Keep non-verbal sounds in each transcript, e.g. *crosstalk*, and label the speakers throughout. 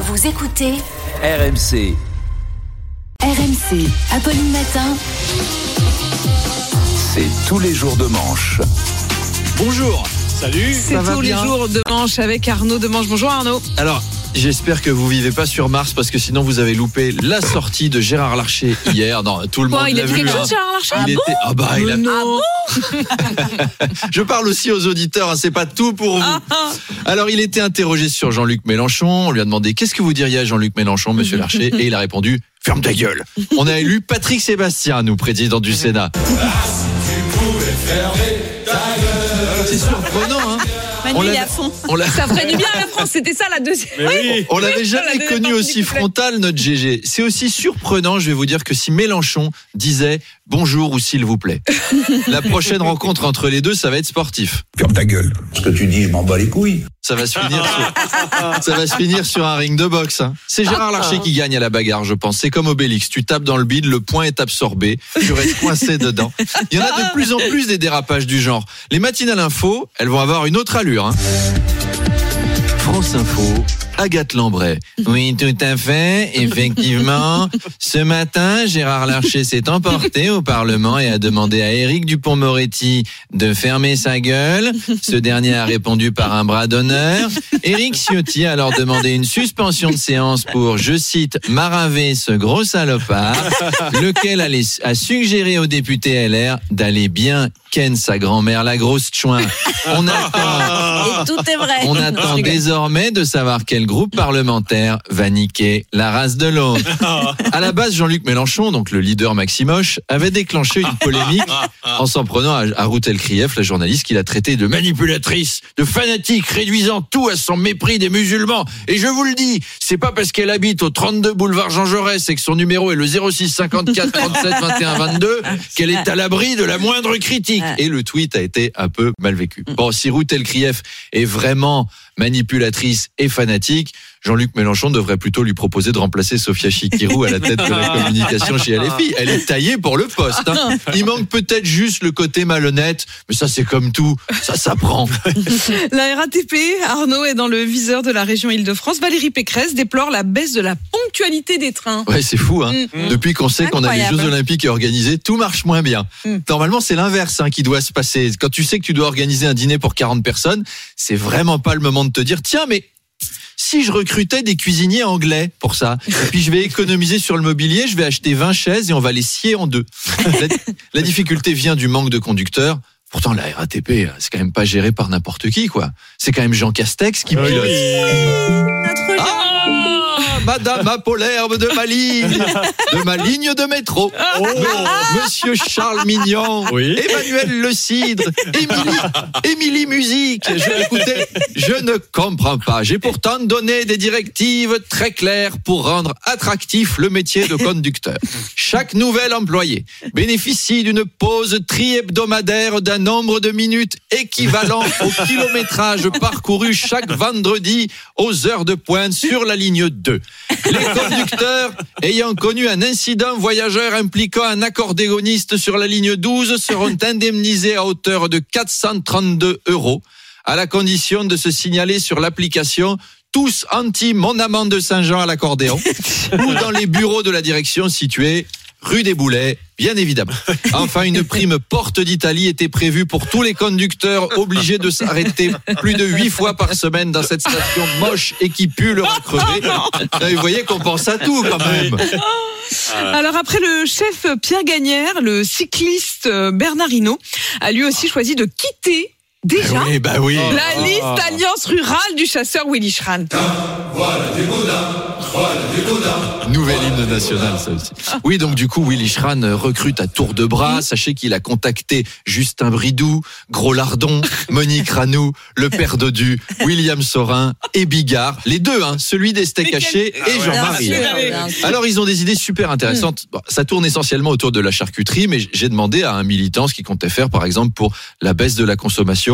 Speaker 1: Vous écoutez
Speaker 2: RMC.
Speaker 1: RMC, Apolline Matin.
Speaker 2: C'est tous les jours de manche.
Speaker 3: Bonjour. Salut.
Speaker 4: C'est
Speaker 3: Ça va
Speaker 4: tous les jours de manche avec Arnaud de manche. Bonjour Arnaud.
Speaker 3: Alors, j'espère que vous vivez pas sur Mars parce que sinon vous avez loupé la sortie de Gérard Larcher hier. Non, tout le
Speaker 4: Quoi,
Speaker 3: monde
Speaker 4: il a
Speaker 3: vu.
Speaker 4: quelque
Speaker 3: hein.
Speaker 4: chose Gérard Larcher
Speaker 3: Il était- ah bah il a-
Speaker 4: Mais non. *laughs*
Speaker 3: Je parle aussi aux auditeurs, hein, c'est pas tout pour vous.
Speaker 4: Ah, ah.
Speaker 3: Alors il était interrogé sur Jean-Luc Mélenchon. On lui a demandé qu'est-ce que vous diriez à Jean-Luc Mélenchon, Monsieur *laughs* Larcher, et il a répondu ferme ta gueule. On a élu Patrick Sébastien, nous président du Sénat. C'est surprenant, hein. On l'a- on l'a-
Speaker 4: Ça ferait du bien à la France, c'était ça la deuxième. Oui.
Speaker 3: On l'avait jamais
Speaker 4: deuxième
Speaker 3: connu
Speaker 4: partie
Speaker 3: aussi
Speaker 4: du couplet.
Speaker 3: frontal, notre GG. C'est aussi surprenant, je vais vous dire, que si Mélenchon disait bonjour ou s'il vous plaît. La prochaine rencontre entre les deux, ça va être sportif.
Speaker 5: Ferme ta gueule. Ce que tu dis, je m'en bats les couilles.
Speaker 3: Ça va se finir sur, *laughs* ça va se finir sur un ring de boxe. hein. C'est Gérard Larcher qui gagne à la bagarre, je pense. C'est comme Obélix. Tu tapes dans le bide, le point est absorbé. Tu restes coincé dedans. Il y en a de plus en plus des dérapages du genre. Les matinales info, elles vont avoir une autre allure. hein. France Info, Agathe Lambray. *laughs* Oui, tout à fait, effectivement. Ce matin, Gérard Larcher s'est emporté au Parlement et a demandé à Éric Dupont-Moretti de fermer sa gueule. Ce dernier a répondu par un bras d'honneur. Éric Ciotti a alors demandé une suspension de séance pour, je cite, maraver ce gros salopard, lequel a suggéré au député LR d'aller bien ken sa grand-mère, la grosse chouin. On attend
Speaker 4: Et tout est vrai.
Speaker 3: on attend désormais de savoir quel groupe parlementaire va niquer la race de l'autre. *laughs* À la base, Jean-Luc Mélenchon, donc le leader Maximoche, avait déclenché une polémique en s'en prenant à, à Ruth Elkrief, la journaliste qu'il a traité de manipulatrice, de fanatique, réduisant tout à son mépris des musulmans. Et je vous le dis, c'est pas parce qu'elle habite au 32 boulevard Jean Jaurès et que son numéro est le 06 54 37 21 22 qu'elle est à l'abri de la moindre critique. Et le tweet a été un peu mal vécu. Bon, si Ruth Elkrief est vraiment manipulatrice et fanatique, Jean-Luc Mélenchon devrait plutôt lui proposer de remplacer Sophia Chikirou à la *laughs* tête de la communication chez LFI. Elle est taillée pour le poste. hein. Il manque peut-être juste le côté malhonnête, mais ça c'est comme tout, ça s'apprend. *laughs*
Speaker 4: La RATP, Arnaud, est dans le viseur de la région Île-de-France. Valérie Pécresse déplore la baisse de la ponctualité des trains.
Speaker 3: Ouais, c'est fou. Hein.
Speaker 4: Mm.
Speaker 3: Depuis qu'on sait qu'on a les. Jeux Olympiques organisés, tout marche moins bien.
Speaker 4: Mm.
Speaker 3: Normalement, c'est l'inverse hein, qui doit se passer. Quand tu sais que tu dois organiser un dîner pour 40 personnes, c'est vraiment pas le moment de te dire tiens, mais si je recrutais des cuisiniers anglais pour ça, et puis je vais économiser sur le mobilier, je vais acheter 20 chaises et on va les scier en deux. La, la difficulté vient du manque de conducteurs. Pourtant, la RATP, c'est quand même pas géré par n'importe qui, quoi. C'est quand même Jean Castex qui pilote. Ah, Madame Apollerbe de ma ligne, de ma ligne de métro. Me- Monsieur Charles Mignon, Emmanuel Le Cidre, Émilie, Émilie Musique. Je, écoutez, je ne comprends pas. J'ai pourtant donné des directives très claires pour rendre attractif le métier de conducteur. Chaque nouvel employé bénéficie d'une pause tri-hebdomadaire d'un nombre de minutes équivalent au kilométrage parcouru chaque vendredi aux heures de pointe sur la ligne 2. *laughs* Les conducteurs ayant connu un incident voyageur impliquant un accordéoniste sur la ligne 12 seront *laughs* indemnisés à hauteur de 432 euros, à la condition de se signaler sur l'application tous anti mon amant de Saint-Jean à l'accordéon *laughs* ou dans les bureaux de la direction situés rue des Boulets, bien évidemment. Enfin, une prime porte d'Italie était prévue pour tous les conducteurs obligés de s'arrêter plus de huit fois par semaine dans cette station moche et qui pue leur. Là, *laughs* Vous voyez qu'on pense à tout quand même.
Speaker 4: Alors après le chef Pierre Gagnère, le cycliste euh, Bernard Hinault a lui aussi choisi de quitter Déjà
Speaker 3: Oui, bah oui.
Speaker 4: La liste Alliance Rurale du chasseur Willy Schran.
Speaker 3: Nouvel hymne national, ça aussi. Oui, donc du coup, Willy Schran recrute à tour de bras. Sachez qu'il a contacté Justin Bridou, Gros Lardon, *laughs* Monique Ranou, le père Dodu, William Sorin et Bigard. Les deux, hein, celui des steaks hachés
Speaker 4: quel-
Speaker 3: et
Speaker 4: Ah ouais,
Speaker 3: Jean-Marie. Alors, ils ont des idées super intéressantes. Bon, ça tourne essentiellement autour de la charcuterie, mais j'ai demandé à un militant ce qu'il comptait faire, par exemple, pour la baisse de la consommation.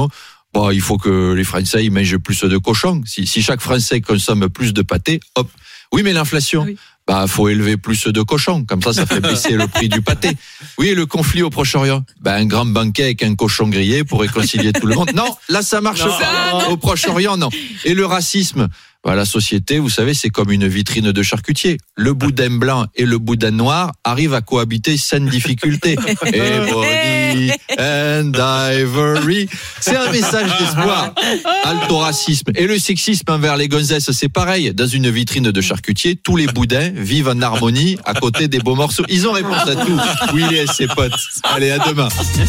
Speaker 3: Bon, il faut que les Français ils mangent plus de cochons. Si, si chaque Français consomme plus de pâté, hop. Oui, mais l'inflation.
Speaker 4: Oui.
Speaker 3: Bah, faut élever plus de cochons. Comme ça, ça fait *laughs* baisser le prix du pâté. Oui, et le conflit au Proche-Orient. Bah, un grand banquet avec un cochon grillé pour réconcilier tout le monde. Non, là, ça marche pas. Au Proche-Orient, non. Et le racisme. Bah, la société, vous savez, c'est comme une vitrine de charcutier. Le boudin blanc et le boudin noir arrivent à cohabiter sans difficulté. *laughs* Ebony and ivory. C'est un message d'espoir. Alto racisme. Et le sexisme envers les gonzesses, c'est pareil. Dans une vitrine de charcutier, tous les boudins vivent en harmonie à côté des beaux morceaux. Ils ont réponse à tout. Willy et ses potes. Allez, à demain.